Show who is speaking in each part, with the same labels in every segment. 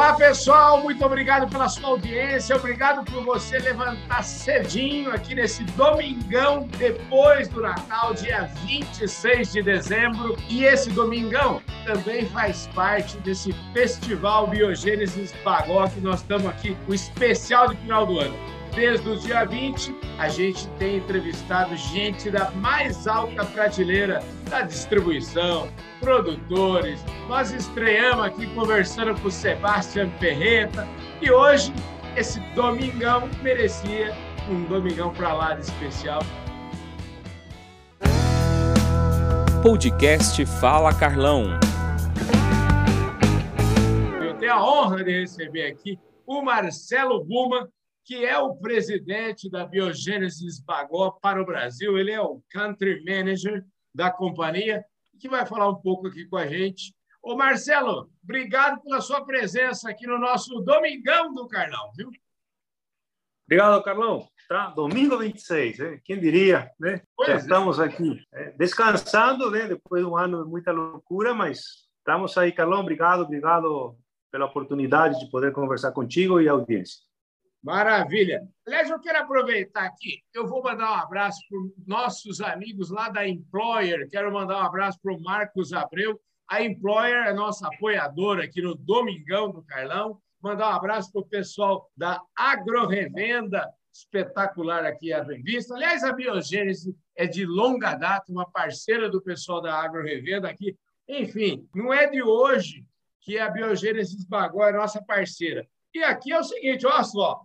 Speaker 1: Olá, pessoal, muito obrigado pela sua audiência, obrigado por você levantar cedinho aqui nesse domingão depois do Natal, dia 26 de dezembro. E esse domingão também faz parte desse Festival Biogênesis Bagó que nós estamos aqui, o especial de final do ano. Desde o dia 20, a gente tem entrevistado gente da mais alta prateleira da distribuição, produtores. Nós estreamos aqui conversando com o Sebastião Ferreta e hoje, esse domingão, merecia um domingão para lá de especial.
Speaker 2: Podcast Fala Carlão.
Speaker 1: Eu tenho a honra de receber aqui o Marcelo Buma, que é o presidente da Biogênesis Bagó para o Brasil. Ele é o country manager da companhia, que vai falar um pouco aqui com a gente. Ô Marcelo, obrigado pela sua presença aqui no nosso Domingão do Carlão, viu?
Speaker 3: Obrigado, Carlão. Tá, domingo 26, né? quem diria, né? Pois Já é. estamos aqui é, descansando, né? Depois de um ano de muita loucura, mas estamos aí, Carlão. Obrigado, obrigado pela oportunidade de poder conversar contigo e a audiência.
Speaker 1: Maravilha. Aliás, eu quero aproveitar aqui, eu vou mandar um abraço para nossos amigos lá da Employer, quero mandar um abraço para o Marcos Abreu. A Employer é nossa apoiadora aqui no Domingão do Carlão. Mandar um abraço para o pessoal da Agrorevenda, espetacular aqui a revista. Aliás, a Biogênese é de longa data, uma parceira do pessoal da Agrorevenda aqui. Enfim, não é de hoje que a Biogênese Bagó é nossa parceira. E aqui é o seguinte, olha só,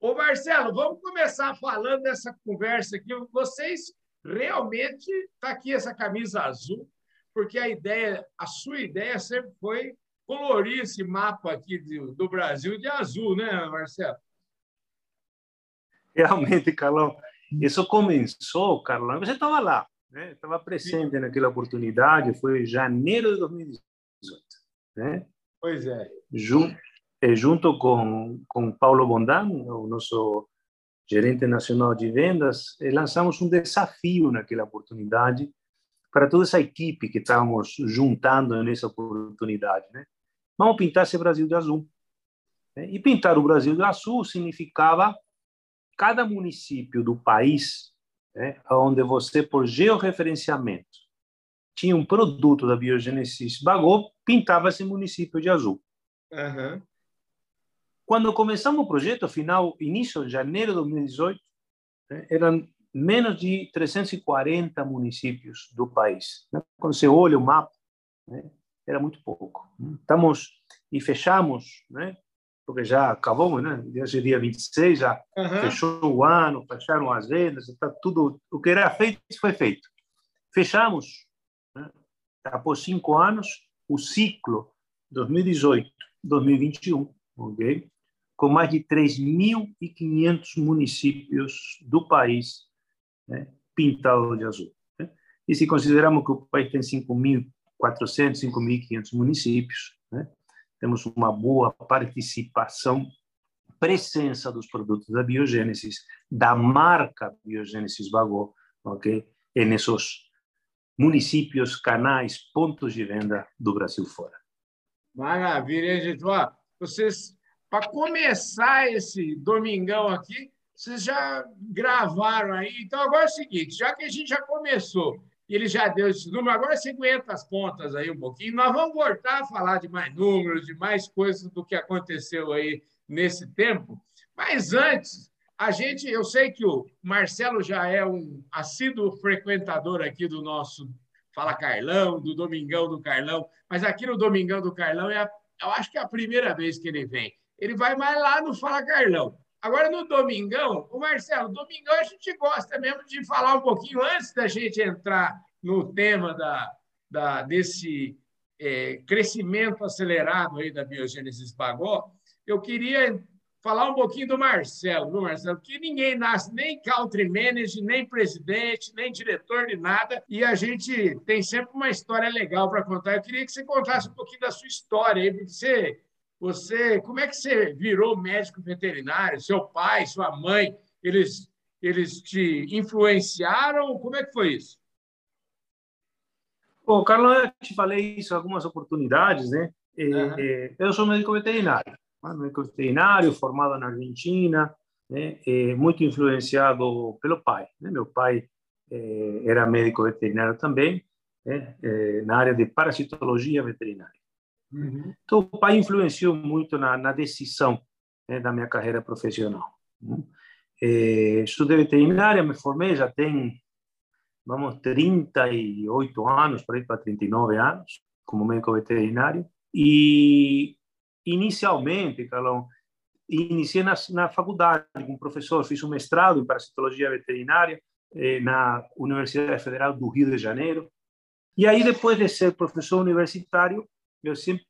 Speaker 1: Ô, Marcelo, vamos começar falando dessa conversa aqui. Vocês realmente está aqui essa camisa azul, porque a ideia, a sua ideia sempre foi colorir esse mapa aqui do, do Brasil de azul, né, Marcelo?
Speaker 3: Realmente, Carlão, isso começou, Carlão, você estava lá, né? Estava presente Sim. naquela oportunidade, foi janeiro de 2018, né?
Speaker 1: Pois é.
Speaker 3: Junto, eh, junto com, com Paulo Bondan, o nosso gerente nacional de vendas, eh, lançamos um desafio naquela oportunidade para toda essa equipe que estávamos juntando nessa oportunidade. Né? Vamos pintar esse Brasil de azul. Né? E pintar o Brasil de azul significava cada município do país, né, onde você, por georreferenciamento, tinha um produto da Biogênesis Bagô, pintava esse município de azul. Uhum. Quando começamos o projeto, final, início de janeiro de 2018, né, eram menos de 340 municípios do país. Né? Quando você olha o mapa, né, era muito pouco. Estamos e fechamos, né? porque já acabamos, né? Dia 26 já uhum. fechou o ano, fecharam as vendas, está tudo o que era feito foi feito. Fechamos, né? após cinco anos, o ciclo 2018-2021, ok? Com mais de 3.500 municípios do país né, pintados de azul. Né? E se consideramos que o país tem 5.400, 5.500 municípios, né, temos uma boa participação, presença dos produtos da biogênesis, da marca Biogênesis Bagó, ok? E nesses municípios, canais, pontos de venda do Brasil fora.
Speaker 1: Maravilha, gente. Vocês para começar esse domingão aqui, vocês já gravaram aí. Então, agora é o seguinte: já que a gente já começou ele já deu esse número, agora você aguenta as pontas aí um pouquinho. Nós vamos voltar a falar de mais números, de mais coisas do que aconteceu aí nesse tempo. Mas antes, a gente, eu sei que o Marcelo já é um assíduo frequentador aqui do nosso Fala Carlão, do Domingão do Carlão, mas aqui no Domingão do Carlão é a, eu acho que é a primeira vez que ele vem ele vai mais lá no Fala Carlão. Agora, no Domingão, o Marcelo, Domingão a gente gosta mesmo de falar um pouquinho antes da gente entrar no tema da, da desse é, crescimento acelerado aí da biogênese Bagó. Eu queria falar um pouquinho do Marcelo, do Marcelo, que ninguém nasce nem country manager, nem presidente, nem diretor de nada, e a gente tem sempre uma história legal para contar. Eu queria que você contasse um pouquinho da sua história aí, porque você você, como é que você virou médico veterinário? Seu pai, sua mãe, eles eles te influenciaram? Como é que foi isso?
Speaker 3: Bom, Carlos, eu te falei isso algumas oportunidades, né? uhum. eu sou médico veterinário, médico veterinário formado na Argentina, né? muito influenciado pelo pai. Né? Meu pai era médico veterinário também, né? na área de parasitologia veterinária. Uhum. Então, o pai influenciou muito na, na decisão né, da minha carreira profissional. Né? estudei veterinária, me formei, já tem, vamos, 38 anos, por aí para 39 anos, como médico veterinário. E, inicialmente, Carlão, iniciei na, na faculdade como professor, fiz um mestrado em parasitologia veterinária eh, na Universidade Federal do Rio de Janeiro. E aí, depois de ser professor universitário, eu sempre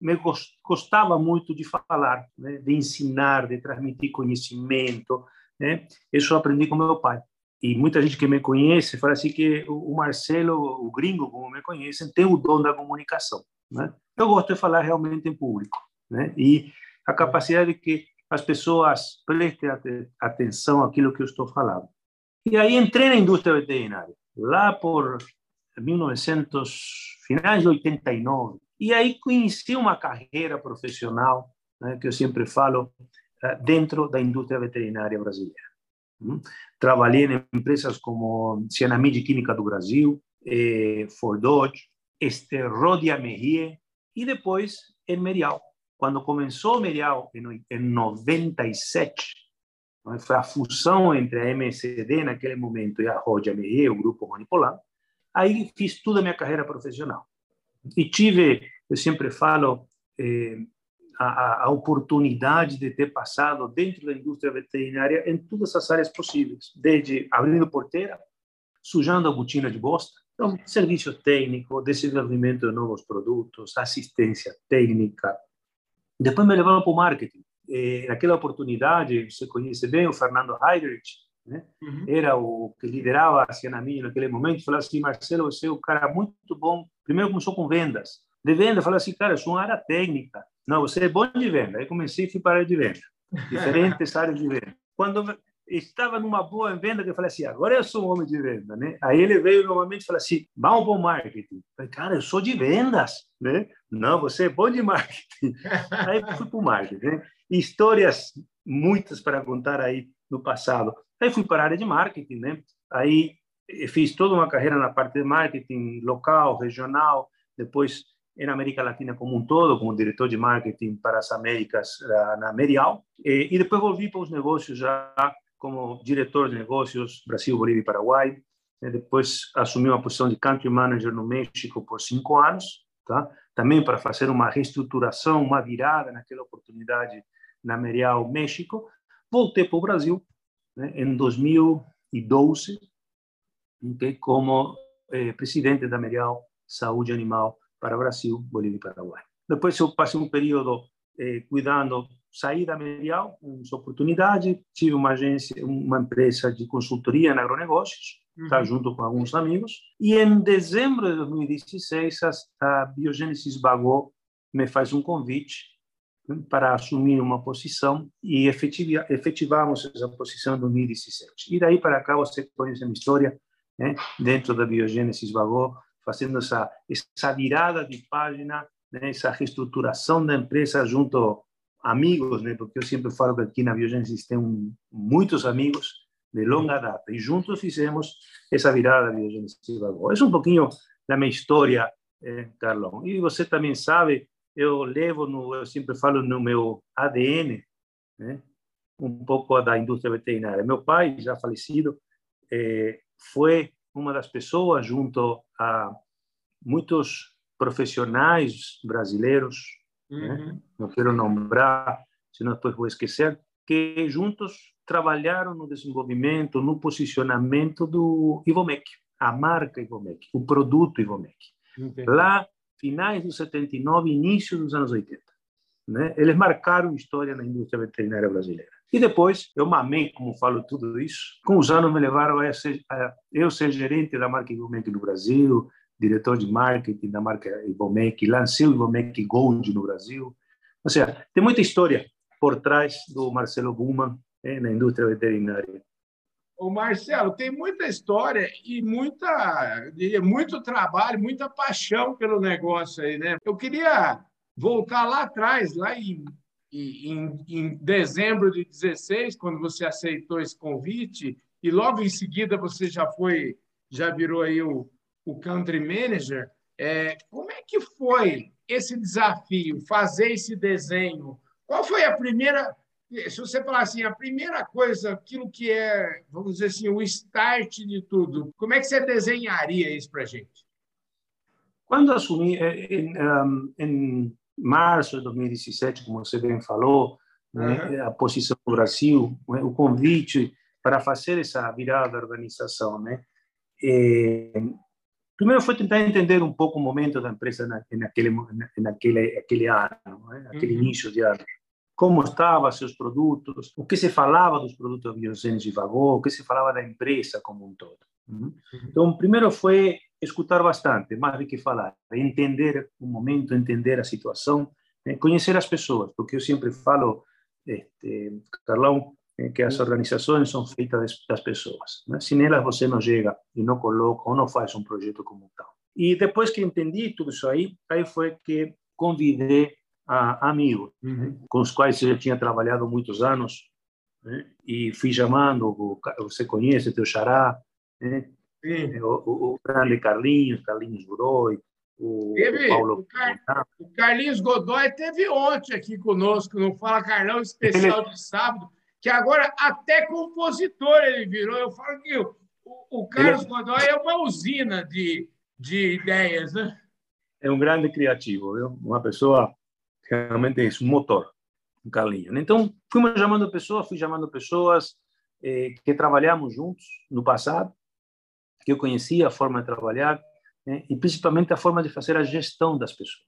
Speaker 3: me gostava muito de falar, né? de ensinar, de transmitir conhecimento. Né? Isso eu aprendi com meu pai. E muita gente que me conhece fala assim que o Marcelo, o gringo, como me conhecem, tem o dom da comunicação. Né? Eu gosto de falar realmente em público. Né? E a capacidade de que as pessoas prestem atenção àquilo que eu estou falando. E aí entrei na indústria veterinária, lá por 1900, finais de 89. E aí conheci uma carreira profissional, né, que eu sempre falo, eh, dentro da indústria veterinária brasileira. Hum? Trabalhei em empresas como Cianamid Química do Brasil, eh, Ford Dodge, Esterrodia Merrier e depois em Merial. Quando começou Merial em 97, foi a fusão entre a MSD naquele momento e a Rodia Merrier, o grupo Rony Polan, aí fiz toda a minha carreira profissional. E tive, eu sempre falo, eh, a, a, oportunidade de ter passado dentro da indústria veterinária em todas as áreas possíveis, desde abrindo porteira, sujando a botina de bosta, então, serviço técnico, desenvolvimento de novos produtos, assistência técnica. Depois me levaram para o marketing. E, naquela oportunidade, você conhece bem o Fernando Heidrich, né? Uhum. era o que liderava a Cianamid naquele momento, falou assim, Marcelo, você é um cara muito bom. Primeiro começou com vendas. De venda, falou assim, cara, eu sou uma área técnica. Não, você é bom de venda. Aí comecei a ir para a área de venda. Diferentes áreas de venda. Quando estava numa boa venda que eu falei assim, agora eu sou um homem de venda, né? Aí ele veio novamente e falou assim, vamos para o marketing. Eu falei, cara, eu sou de vendas, né? Não, você é bom de marketing. aí fui para o marketing, né? Histórias muitas para contar aí no passado. Aí fui para a área de marketing, né? Aí fiz toda uma carreira na parte de marketing local, regional, depois na América Latina como um todo, como diretor de marketing para as Américas na Merial, e depois volvi para os negócios já como diretor de negócios Brasil, Bolívia e Paraguai. Depois assumi uma posição de country manager no México por cinco anos, tá? Também para fazer uma reestruturação, uma virada naquela oportunidade na Merial México. Voltei para o Brasil né, em 2012, okay, como eh, presidente da Merial Saúde Animal para Brasil, Bolívia e Paraguai. Depois eu passei um período eh, cuidando saí da Medial, uma oportunidade, tive uma agência, uma empresa de consultoria em agronegócios, uhum. tá, junto com alguns amigos, e em dezembro de 2016 a, a Biogênesis Bagó me faz um convite para assumir uma posição e efetiva, efetivamos essa posição em 2017. E daí para cá você conhece a minha história né, dentro da Biogênesis Bagó, fazendo essa, essa virada de página, né, essa reestruturação da empresa junto amigos, né? Porque eu sempre falo que aqui na Biogênesis tem um, muitos amigos de longa data e juntos fizemos essa virada da Biogênesis É um pouquinho da minha história, eh, Carlão. E você também sabe, eu levo, no, eu sempre falo no meu ADN, né? Um pouco da indústria veterinária. Meu pai, já falecido, eh, foi uma das pessoas junto a muitos profissionais brasileiros Uhum. Não quero nombrar, senão depois vou esquecer, que juntos trabalharam no desenvolvimento, no posicionamento do Ivomec, a marca Ivomec, o produto Ivomec. Entendi. Lá, finais dos 79, início dos anos 80. Né? Eles marcaram história na indústria veterinária brasileira. E depois, eu mamei, como falo tudo isso, com os anos me levaram a, ser, a eu ser gerente da marca Ivomec no Brasil, diretor de marketing da marca Ibomec, lancei o Ibomec Gold no Brasil. Ou seja, tem muita história por trás do Marcelo Buman eh, na indústria veterinária.
Speaker 1: O Marcelo, tem muita história e muita, muito trabalho, muita paixão pelo negócio aí, né? Eu queria voltar lá atrás, lá em, em, em dezembro de 16, quando você aceitou esse convite, e logo em seguida você já foi, já virou aí o, o country manager. É, como é que foi esse desafio, fazer esse desenho? Qual foi a primeira, se você falar assim, a primeira coisa, aquilo que é, vamos dizer assim, o start de tudo, como é que você desenharia isso para a gente?
Speaker 3: Quando assumi, em, em março de 2017, como você bem falou, uhum. né, a posição do Brasil, né, o convite para fazer essa virada da organização, né? E, primeiro foi tentar entender um pouco o momento da empresa na, naquele naquele aquele ano, né? aquele uhum. início de ano. Como estavam seus produtos, o que se falava dos produtos da Biogênese Vagô, o que se falava da empresa como um todo. Uhum. Então, primeiro foi escutar bastante, mais do que falar, entender o momento, entender a situação, né? conhecer as pessoas, porque eu sempre falo, este, Carlão, que as organizações são feitas das pessoas. Né? Sem elas você não chega e não coloca ou não faz um projeto como tal. E depois que entendi tudo isso aí, aí foi que convidei a amigos uhum. com os quais eu já tinha trabalhado muitos anos né? e fui chamando, você conhece teu xará, né? o, o, grande Carlinhos, Carlinhos Godoy, o,
Speaker 1: teve, o Paulo... O, Car... o Carlinhos Godoy teve ontem aqui conosco, no Fala Carlão especial Ele... de sábado, que agora até compositor ele virou. Eu falo que o, o Carlos ele... Godoy é uma usina de, de ideias, né?
Speaker 3: É um grande criativo, viu? uma pessoa realmente é um motor, um Carlinho. Então, fui chamando pessoas, fui chamando pessoas eh, que trabalhamos juntos no passado, que eu conhecia a forma de trabalhar, né? e principalmente a forma de fazer a gestão das pessoas.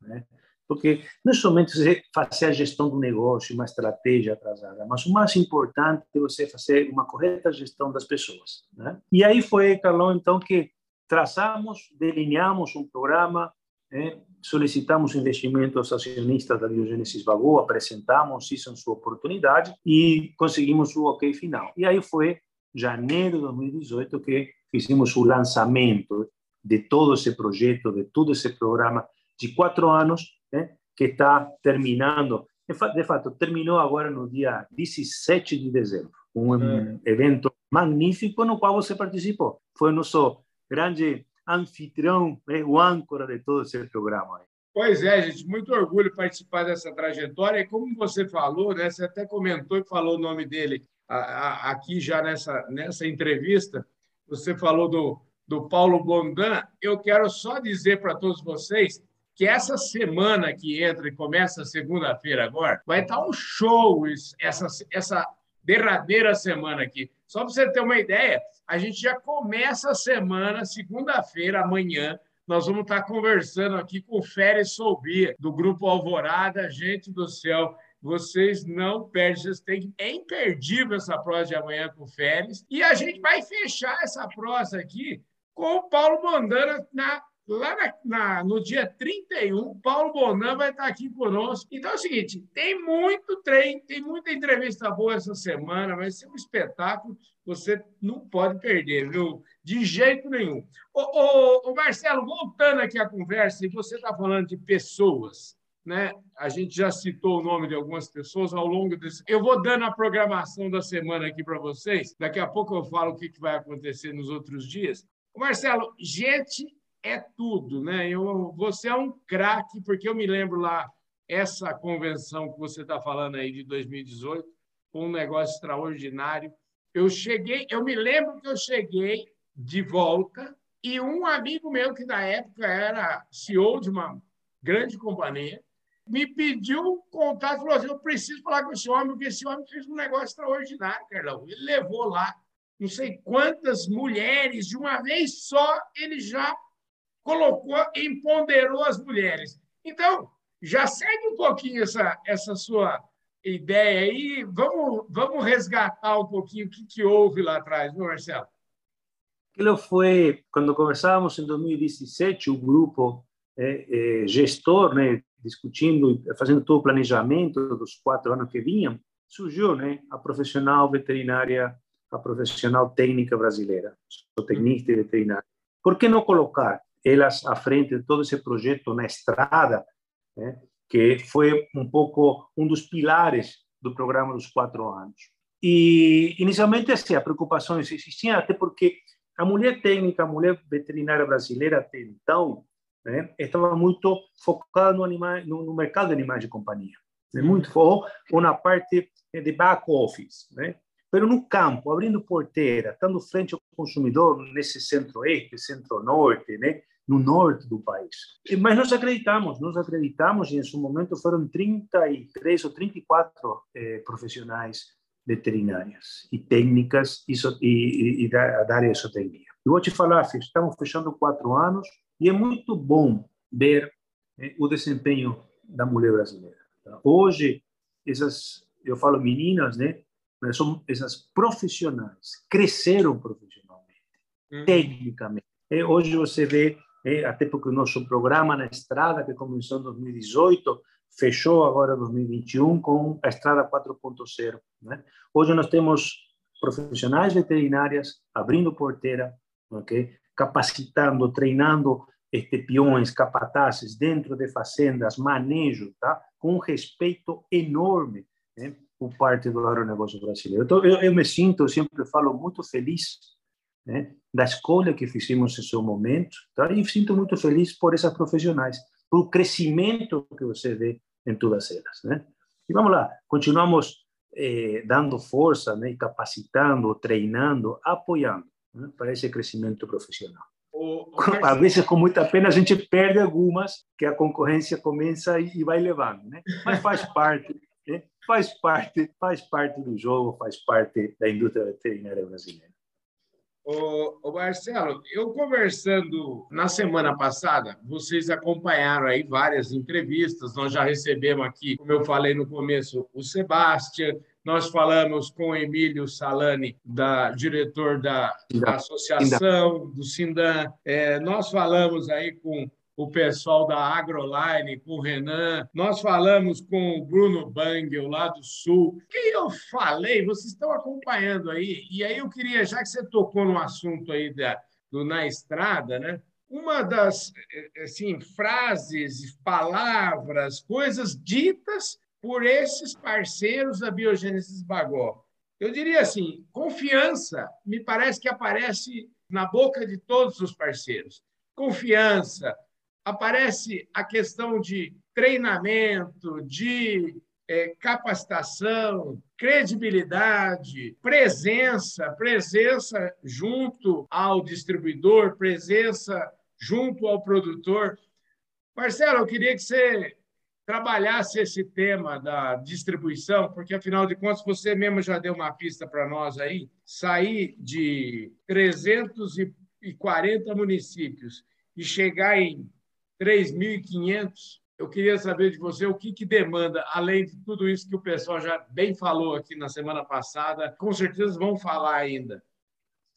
Speaker 3: Né? Porque não é somente você fazer a gestão do negócio, uma estratégia atrasada, mas o mais importante é você fazer uma correta gestão das pessoas. Né? E aí foi, Carlão, então, que traçamos, delineamos um programa, né? solicitamos investimento aos acionistas da Biogênesis Bagô, apresentamos isso em sua oportunidade e conseguimos o ok final. E aí foi janeiro de 2018 que fizemos o lançamento de todo esse projeto, de todo esse programa de quatro anos, né, que está terminando. De fato, terminou agora no dia 17 de dezembro. Um é. evento magnífico no qual você participou. Foi o nosso grande anfitrião, né, o âncora de todo esse programa.
Speaker 1: Pois é, gente, muito orgulho participar dessa trajetória. E como você falou, né, você até comentou e falou o nome dele aqui já nessa, nessa entrevista, você falou do, do Paulo Bondan. Eu quero só dizer para todos vocês que essa semana que entra e começa segunda-feira agora, vai estar um show essa, essa derradeira semana aqui. Só para você ter uma ideia, a gente já começa a semana, segunda-feira, amanhã, nós vamos estar conversando aqui com o Férez Soubia, do Grupo Alvorada. Gente do céu, vocês não perdem, vocês têm é imperdível essa prosa de amanhã com o Férez. E a gente vai fechar essa prosa aqui com o Paulo Mandana na lá na, na, no dia 31, Paulo Bonan vai estar aqui conosco. Então é o seguinte: tem muito trem, tem muita entrevista boa essa semana, vai ser um espetáculo, você não pode perder, viu? De jeito nenhum. Ô, ô, ô Marcelo, voltando aqui à conversa, e você está falando de pessoas. Né? A gente já citou o nome de algumas pessoas ao longo desse. Eu vou dando a programação da semana aqui para vocês. Daqui a pouco eu falo o que vai acontecer nos outros dias. Marcelo, gente é tudo, né? Eu, você é um craque, porque eu me lembro lá, essa convenção que você está falando aí de 2018, um negócio extraordinário. Eu cheguei, eu me lembro que eu cheguei de volta e um amigo meu, que na época era CEO de uma grande companhia, me pediu contato, falou assim, eu preciso falar com esse homem, porque esse homem fez um negócio extraordinário, Carlão. Ele levou lá não sei quantas mulheres, de uma vez só, ele já colocou, empoderou as mulheres. Então, já segue um pouquinho essa, essa sua ideia aí. Vamos, vamos resgatar um pouquinho o que, que houve lá atrás, não, Marcelo?
Speaker 3: Aquilo foi, quando conversávamos em 2017, o grupo é, é, gestor, né, discutindo, fazendo todo o planejamento dos quatro anos que vinham, surgiu né, a profissional veterinária, a profissional técnica brasileira, sou tecnista e veterinária. Por que não colocar elas à frente de todo esse projeto na estrada, né? que foi um pouco um dos pilares do programa dos quatro anos. E, inicialmente, assim, a preocupação existia, até porque a mulher técnica, a mulher veterinária brasileira até então, né, estava muito focada no, animal, no, no mercado de animais de companhia, né, muito foco ou na parte de back office, né? Pero no campo, abrindo porteira, estando frente ao consumidor nesse centro-oeste, centro-norte, né? No norte do país. Mas nós acreditamos, nós acreditamos, e em seu momento foram 33 ou 34 eh, profissionais veterinárias e técnicas e, e, e da, da, área de zootecnia. Eu vou te falar, estamos fechando quatro anos e é muito bom ver eh, o desempenho da mulher brasileira. Hoje, essas, eu falo meninas, né? Mas são essas profissionais, cresceram profissionalmente, uhum. tecnicamente. E hoje você vê até porque o nosso programa na estrada, que começou em 2018, fechou agora em 2021 com a estrada 4.0. Né? Hoje nós temos profissionais veterinárias abrindo porteira, okay? capacitando, treinando este, peões, capatazes dentro de fazendas, manejo, tá? com um respeito enorme né? por parte do agronegócio brasileiro. Então, eu, eu me sinto, eu sempre falo, muito feliz né, da escolha que fizemos em seu momento, tá? e sinto muito feliz por essas profissionais, pelo crescimento que você vê em todas elas. Né? E vamos lá, continuamos eh, dando força, né, capacitando, treinando, apoiando né, para esse crescimento profissional. O, o Às vezes, com muita pena, a gente perde algumas que a concorrência começa e, vai levando, né? mas faz parte. Né? Faz parte, faz parte do jogo, faz parte da indústria veterinária brasileira.
Speaker 1: Ô, Marcelo, eu conversando na semana passada, vocês acompanharam aí várias entrevistas, nós já recebemos aqui, como eu falei no começo, o Sebastião, nós falamos com o Emílio Salani, da, diretor da, da associação, do Sindan, é, nós falamos aí com o pessoal da Agroline, com o Renan. Nós falamos com o Bruno Bangel, lá do Sul. O que eu falei, vocês estão acompanhando aí. E aí eu queria, já que você tocou no assunto aí da, do Na Estrada, né? Uma das assim, frases, palavras, coisas ditas por esses parceiros da Biogênesis Bagó. Eu diria assim, confiança me parece que aparece na boca de todos os parceiros. Confiança, aparece a questão de treinamento, de é, capacitação, credibilidade, presença, presença junto ao distribuidor, presença junto ao produtor. Marcelo, eu queria que você trabalhasse esse tema da distribuição, porque afinal de contas você mesmo já deu uma pista para nós aí, sair de 340 municípios e chegar em 3.500. Eu queria saber de você o que, que demanda, além de tudo isso que o pessoal já bem falou aqui na semana passada, com certeza vão falar ainda.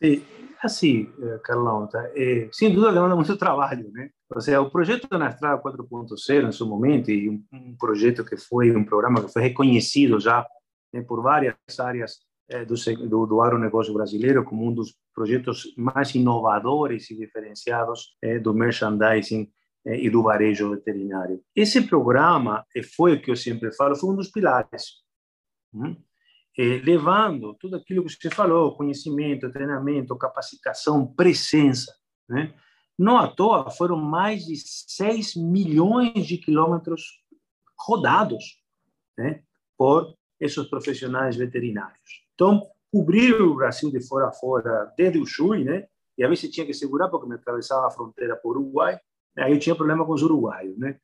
Speaker 3: Sim, assim, eh, Carlão, tá? é, sem dúvida demanda muito trabalho, né? Ou seja, o projeto da Estrada 4.0, em seu momento, e um, um, projeto que foi um programa que foi reconhecido já né, por várias áreas é, do, do, do agronegócio brasileiro como um dos projetos mais inovadores e diferenciados é, do merchandising e do varejo veterinário. Esse programa, foi o que eu sempre falo, foi um dos pilares. Hum? levando tudo aquilo que você falou, conhecimento, treinamento, capacitação, presença. Né? Não à toa, foram mais de 6 milhões de quilômetros rodados né? por esses profissionais veterinários. Então, cobrir o Brasil de fora a fora, desde o Chuí, né? e a vezes tinha que segurar porque me atravessava a fronteira por Uruguai, Aí eu tinha problema com os uruguaios, né?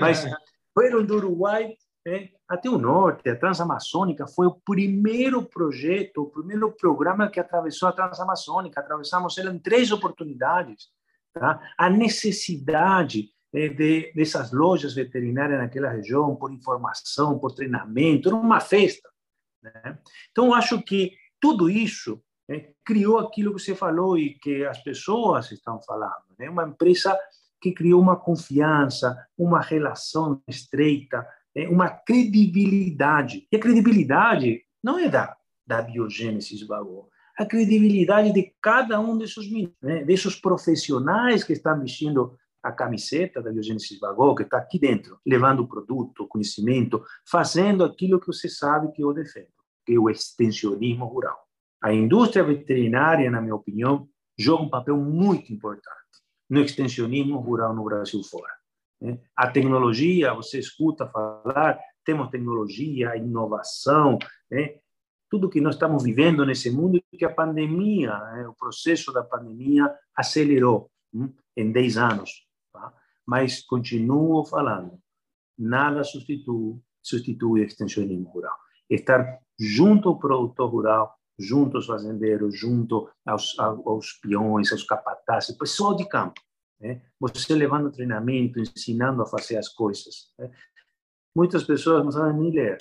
Speaker 3: Mas foram do Uruguai né, até o norte, a Transamazônica foi o primeiro projeto, o primeiro programa que atravessou a Transamazônica. Atravessamos ela em três oportunidades. Tá? A necessidade né, de, dessas lojas veterinárias naquela região, por informação, por treinamento, era uma festa. Né? Então, acho que tudo isso né, criou aquilo que você falou e que as pessoas estão falando. Né? Uma empresa que criou uma confiança, uma relação estreita, né, uma credibilidade. E a credibilidade não é da, da biogênesis Bagó, a credibilidade de cada um desses, né, desses profissionais que estão vestindo a camiseta da Biogênesis Vagô, que está aqui dentro, levando o produto, o conhecimento, fazendo aquilo que você sabe que eu defendo, que é o extensionismo rural. A indústria veterinária, na minha opinião, joga um papel muito importante no extensionismo rural no Brasil fora. Né? A tecnologia, você escuta falar, temos tecnologia, inovação, né? tudo que nós estamos vivendo nesse mundo que a pandemia, né? o processo da pandemia acelerou hein? em 10 anos. Tá? Mas continuo falando, nada substitui, substitui o extensionismo rural. Estar junto ao produtor rural, junto aos fazendeiros, junto aos, aos peões, aos capatazes, pessoal de campo. Né? Você levando treinamento, ensinando a fazer as coisas. Né? Muitas pessoas não sabem nem ler.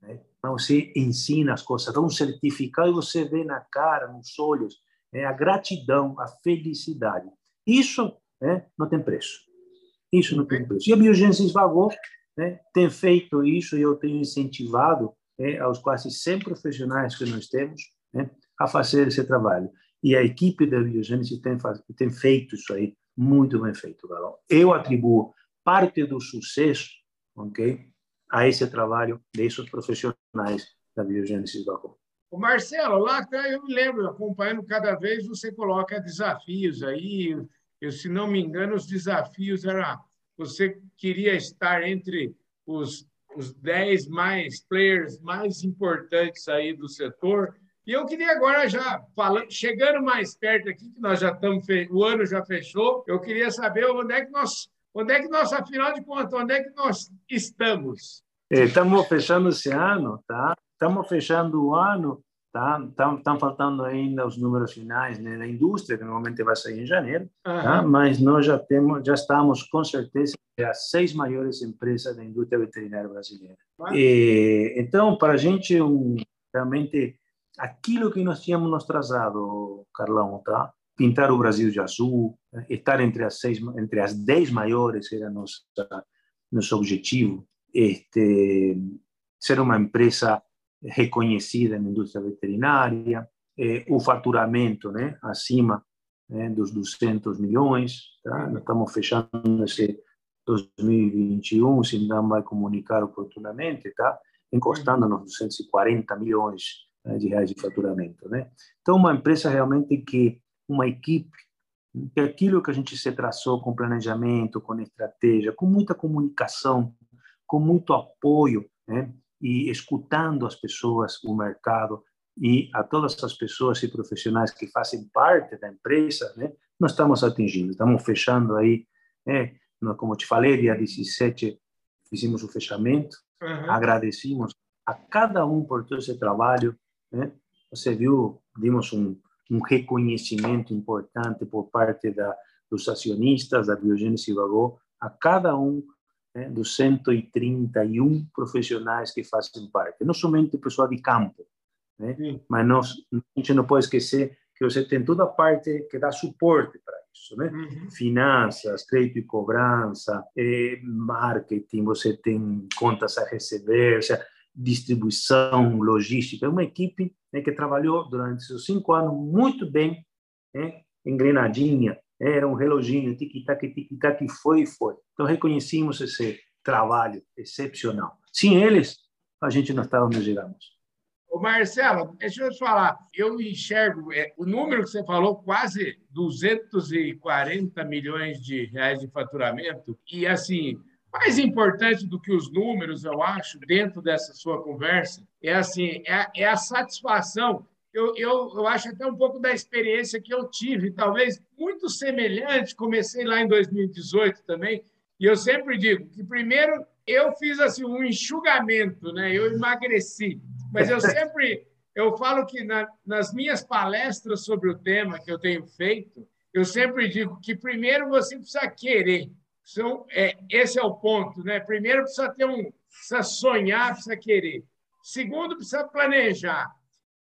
Speaker 3: Né? Mas você ensina as coisas, dá um certificado e você vê na cara, nos olhos, né? a gratidão, a felicidade. Isso né? não tem preço. Isso não tem preço. E a Biogênesis Vagou né? tem feito isso e eu tenho incentivado né? aos quase 100 profissionais que nós temos né? a fazer esse trabalho. E a equipe da Biogênesis tem, tem feito isso aí muito bem feito, Galão. Eu atribuo parte do sucesso ok, a esse trabalho desses profissionais da biogênese do arroz.
Speaker 1: O Marcelo, lá eu me lembro, acompanhando cada vez, você coloca desafios aí. Eu, se não me engano, os desafios era você queria estar entre os, os 10 mais players mais importantes aí do setor. E eu queria agora já falando, chegando mais perto aqui, que nós já estamos, o ano já fechou, eu queria saber onde é que nós Onde é que nós, afinal de contas, onde é que nós estamos?
Speaker 3: Estamos fechando esse ano, tá? Estamos fechando o ano, tá? Estão, estão faltando ainda os números finais né, da indústria, que normalmente vai sair em janeiro, uhum. tá? Mas nós já temos, já estamos com certeza as seis maiores empresas da indústria veterinária brasileira. Uhum. E, então, para a gente, um, realmente, aquilo que nós tínhamos nos trazado, Carlão, tá? pintar o Brasil de azul, estar entre as seis, entre as dez maiores era nossa nosso objetivo, este, ser uma empresa reconhecida na indústria veterinária, eh, o faturamento, né, acima né, dos 200 milhões, tá? Nós estamos fechando esse 2021, se não vai comunicar oportunamente, tá? Encostando nos 240 milhões né, de reais de faturamento, né? Então, uma empresa realmente que uma equipe, que aquilo que a gente se traçou com planejamento, com estratégia, com muita comunicação, com muito apoio, né? e escutando as pessoas, o mercado e a todas as pessoas e profissionais que fazem parte da empresa, né? nós estamos atingindo, estamos fechando aí, né? como te falei, dia 17 fizemos o fechamento, uhum. agradecemos a cada um por todo esse trabalho, né? Você viu, dimos um um reconhecimento importante por parte da, dos acionistas da Biogênese Vagô a cada um né, dos 131 profissionais que fazem parte, não somente o pessoal de campo, né, mas nós, a gente não pode esquecer que você tem toda a parte que dá suporte para isso, né? Uhum. Finanças, crédito e cobrança, eh, marketing, você tem contas a receber, ou seja, distribuição, logística. É uma equipe né, que trabalhou durante esses cinco anos muito bem, né, engrenadinha, era um reloginho, tic-tac, tic-tac, foi e foi. Então, reconhecemos esse trabalho excepcional. Sem eles, a gente não estava onde chegamos.
Speaker 1: Ô Marcelo, deixa eu te falar, eu enxergo é, o número que você falou, quase 240 milhões de reais de faturamento, e assim, mais importante do que os números, eu acho, dentro dessa sua conversa, é assim, é, é a satisfação. Eu, eu, eu acho até um pouco da experiência que eu tive, talvez muito semelhante. Comecei lá em 2018 também, e eu sempre digo que primeiro eu fiz assim um enxugamento, né? Eu emagreci, mas eu sempre eu falo que na, nas minhas palestras sobre o tema que eu tenho feito, eu sempre digo que primeiro você precisa querer. São, é, esse é o ponto, né? Primeiro precisa ter um, precisa sonhar, precisa querer. Segundo, precisa planejar.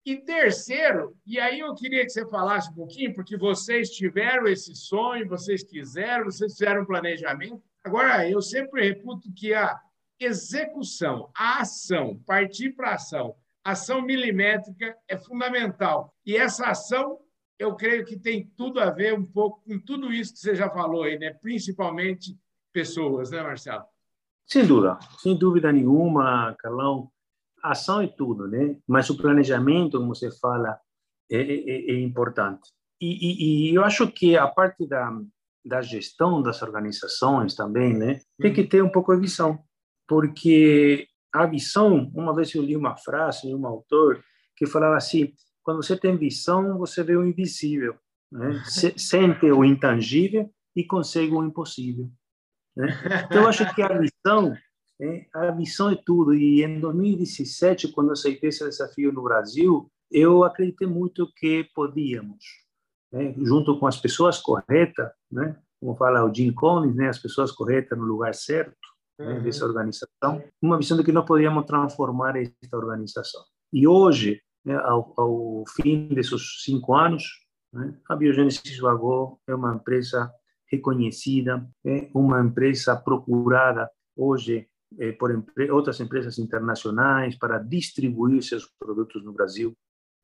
Speaker 1: E terceiro, e aí eu queria que você falasse um pouquinho, porque vocês tiveram esse sonho, vocês quiseram, vocês fizeram um planejamento. Agora, eu sempre reputo que a execução, a ação, partir para ação, ação milimétrica é fundamental. E essa ação eu creio que tem tudo a ver um pouco com tudo isso que você já falou aí, né? principalmente pessoas, né, Marcelo?
Speaker 3: Sem dúvida, sem dúvida nenhuma, Carlão. Ação é tudo, né? Mas o planejamento, como você fala, é, é, é importante. E, e, e, eu acho que a parte da, da gestão das organizações também, né? Tem que ter um pouco de visão, porque a visão, uma vez eu li uma frase de um autor que falava assim: quando você tem visão, você vê o invisível, né? sente o intangível e consegue o impossível. Né? Então, eu acho que a missão, é, a missão é tudo. E em 2017, quando eu aceitei esse desafio no Brasil, eu acreditei muito que podíamos, né? junto com as pessoas corretas, né? como fala o Jim Collins, né? as pessoas corretas no lugar certo né? dessa organização, uma visão de que nós podíamos transformar esta organização. E hoje, né, ao, ao, fim desses cinco anos, né, a Biogênesis Vagô é uma empresa reconhecida, é uma empresa procurada hoje é, por empre outras empresas internacionais para distribuir seus produtos no Brasil,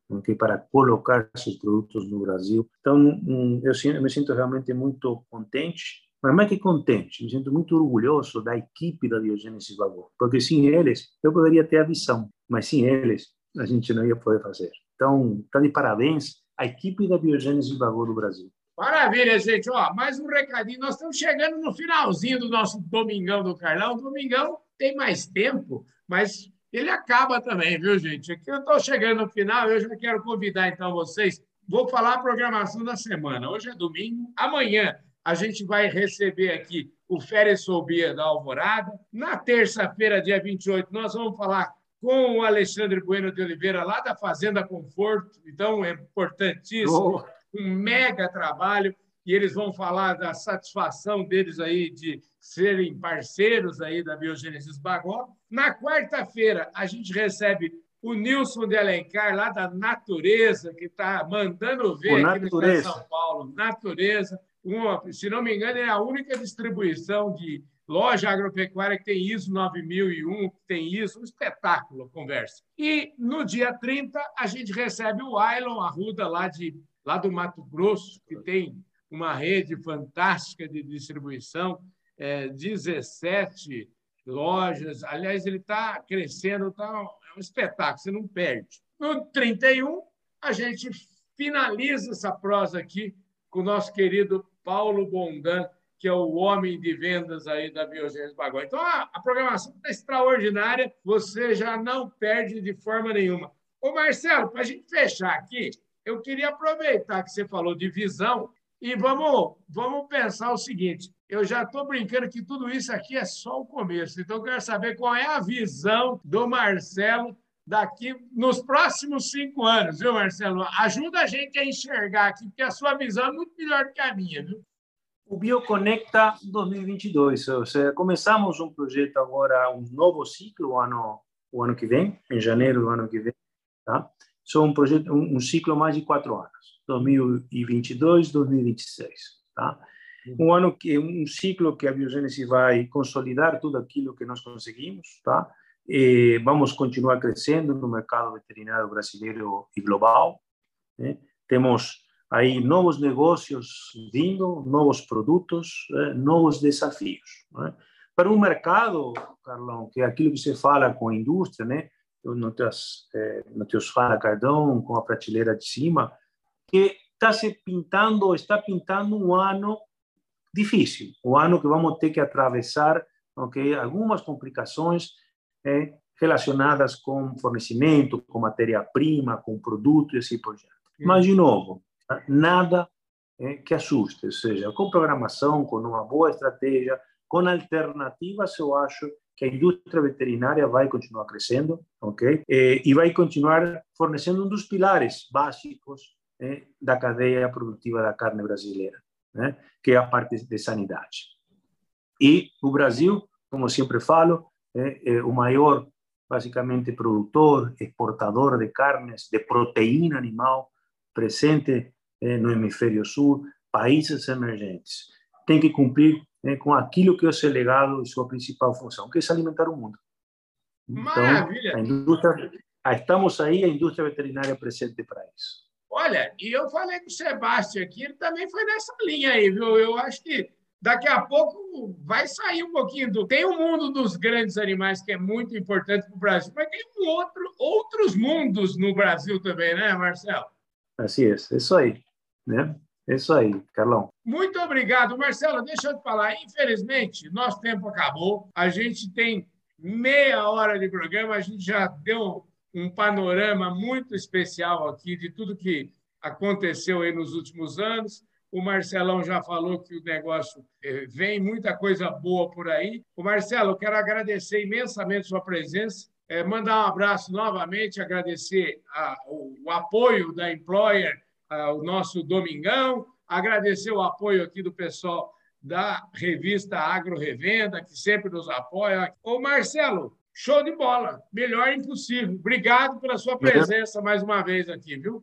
Speaker 3: okay, para colocar seus produtos no Brasil. Então, um, eu, eu me sinto realmente muito contente, mas mais que contente, me sinto muito orgulhoso da equipe da Biogênesis Vagô, porque sem eles eu poderia ter a visão, mas sem eles a gente não ia poder fazer. Então, está de parabéns a equipe da Biogênesis Vagô do Brasil.
Speaker 1: Maravilha, gente. Ó, mais um recadinho. Nós estamos chegando no finalzinho do nosso Domingão do Carlão. O Domingão tem mais tempo, mas ele acaba também, viu, gente? Aqui eu estou chegando no final. Eu já quero convidar, então, vocês. Vou falar a programação da semana. Hoje é domingo. Amanhã a gente vai receber aqui o Férias Sobia da Alvorada. Na terça-feira, dia 28, nós vamos falar com o Alexandre Bueno de Oliveira, lá da Fazenda Conforto. Então, é importantíssimo. Oh um mega trabalho e eles vão falar da satisfação deles aí de serem parceiros aí da Biogênesis Bagó. Na quarta-feira, a gente recebe o Nilson de Alencar, lá da Natureza, que está mandando ver aqui no São Paulo. Natureza. Uma, se não me engano, é a única distribuição de loja agropecuária que tem ISO 9001, que tem ISO, um espetáculo a conversa. E no dia 30, a gente recebe o Ailon Arruda, lá de lá do Mato Grosso, que tem uma rede fantástica de distribuição, é, 17 lojas. Aliás, ele está crescendo, tá, é um espetáculo, você não perde. No 31, a gente finaliza essa prosa aqui com o nosso querido Paulo Bondan, que é o homem de vendas aí da Biogênese Bagó. Então, a, programação está extraordinária, você já não perde de forma nenhuma. Ô, Marcelo, para a gente fechar aqui, eu queria aproveitar que você falou de visão e vamos, vamos pensar o seguinte: eu já estou brincando que tudo isso aqui é só o começo, então eu quero saber qual é a visão do Marcelo daqui nos próximos cinco anos, viu, Marcelo? Ajuda a gente a enxergar aqui, porque a sua visão é muito melhor que a minha, viu?
Speaker 3: O Bioconecta 2022, ou seja, começamos um projeto agora, um novo ciclo o ano, o ano que vem, em janeiro do ano que vem, tá? são um projeto, um, um, ciclo mais de quatro anos, 2022, 2026, tá? Um ano que um ciclo que a Biogênese vai consolidar tudo aquilo que nós conseguimos, tá? E vamos continuar crescendo no mercado veterinário brasileiro e global. Né? Temos aí novos negócios vindo, novos produtos, né? novos desafios. Né? Para um mercado, Carlão, que é aquilo que se fala com a indústria, né? no teus, é, no teus fala Cardão, com a prateleira de cima, que está se pintando, está pintando um ano difícil, um ano que vamos ter que atravessar okay, algumas complicações é, relacionadas com fornecimento, com matéria-prima, com produto e assim por diante. Mas, de novo, nada é, que assuste, ou seja, com programação, com uma boa estratégia, com alternativas, eu acho que a indústria veterinária vai continuar crescendo, ok? E vai continuar fornecendo um dos pilares básicos eh, da cadeia produtiva da carne brasileira, né? que é a parte de sanidade. E o Brasil, como sempre falo, é, o maior, basicamente, produtor, exportador de carnes, de proteína animal presente eh, no hemisfério sul, países emergentes. Tem que cumprir né, com aquilo que é o seu legado e sua principal função, que é alimentar o mundo.
Speaker 1: Então, Maravilha!
Speaker 3: A indústria, estamos aí, a indústria veterinária presente para isso.
Speaker 1: Olha, e eu falei com o Sebastião aqui, ele também foi nessa linha aí, viu? Eu acho que daqui a pouco vai sair um pouquinho do. Tem o um mundo dos grandes animais que é muito importante para o Brasil, mas tem um outro, outros mundos no Brasil também, né, Marcelo?
Speaker 3: Assim é, isso aí, né? É isso aí, Carlão.
Speaker 1: Muito obrigado, Marcelo. Deixa eu te falar, infelizmente, nosso tempo acabou. A gente tem meia hora de programa, a gente já deu um panorama muito especial aqui de tudo que aconteceu aí nos últimos anos. O Marcelão já falou que o negócio eh, vem muita coisa boa por aí. O Marcelo, eu quero agradecer imensamente sua presença, é, mandar um abraço novamente, agradecer a, o, o, apoio da Employer, o nosso Domingão, agradecer o apoio aqui do pessoal da revista Agro Revenda, que sempre nos apoia. Ô, Marcelo, Show de bola. Melhor impossível. Obrigado pela sua presença mais uma vez aqui, viu?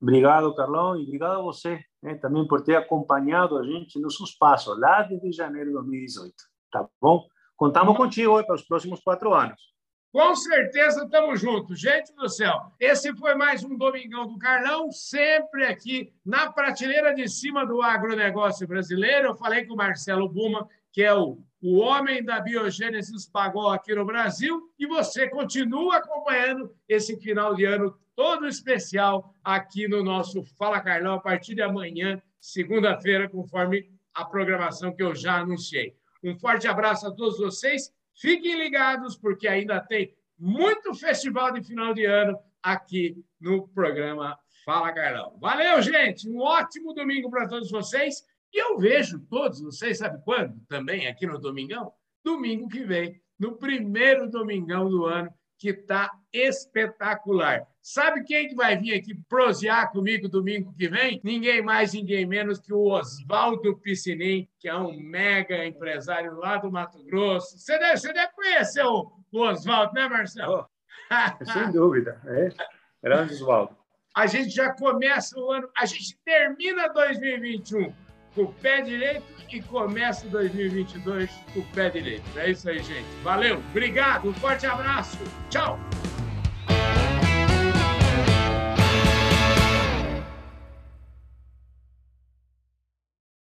Speaker 3: Obrigado, Carlão, e obrigado a você né, também por ter acompanhado a gente nos seus passos lá desde janeiro de 2018. Tá bom? Contamos contigo para os próximos quatro anos.
Speaker 1: Com certeza estamos juntos. Gente do céu, esse foi mais um Domingão do Carlão, sempre aqui na prateleira de cima do agronegócio brasileiro. Eu falei com o Marcelo Buma, que é o o homem da biogênese pagou aqui no Brasil e você continua acompanhando esse final de ano todo especial aqui no nosso Fala Carlão a partir de amanhã, segunda-feira, conforme a programação que eu já anunciei. Um forte abraço a todos vocês. Fiquem ligados porque ainda tem muito festival de final de ano aqui no programa Fala Carlão. Valeu, gente. Um ótimo domingo para todos vocês. E eu vejo todos vocês, sabe quando? Também aqui no Domingão? Domingo que vem, no primeiro Domingão do ano, que está espetacular. Sabe quem que vai vir aqui prosear comigo domingo que vem? Ninguém mais, ninguém menos que o Oswaldo Piscinin, que é um mega empresário lá do Mato Grosso. Você deve, você deve conhecer o, o Oswaldo, né, Marcelo?
Speaker 3: Oh, sem dúvida. É. Grande Oswaldo.
Speaker 1: A gente já começa o ano, a gente termina 2021 com o pé direito e começa 2022 com o pé direito. É isso aí, gente. Valeu, obrigado, um forte abraço. Tchau.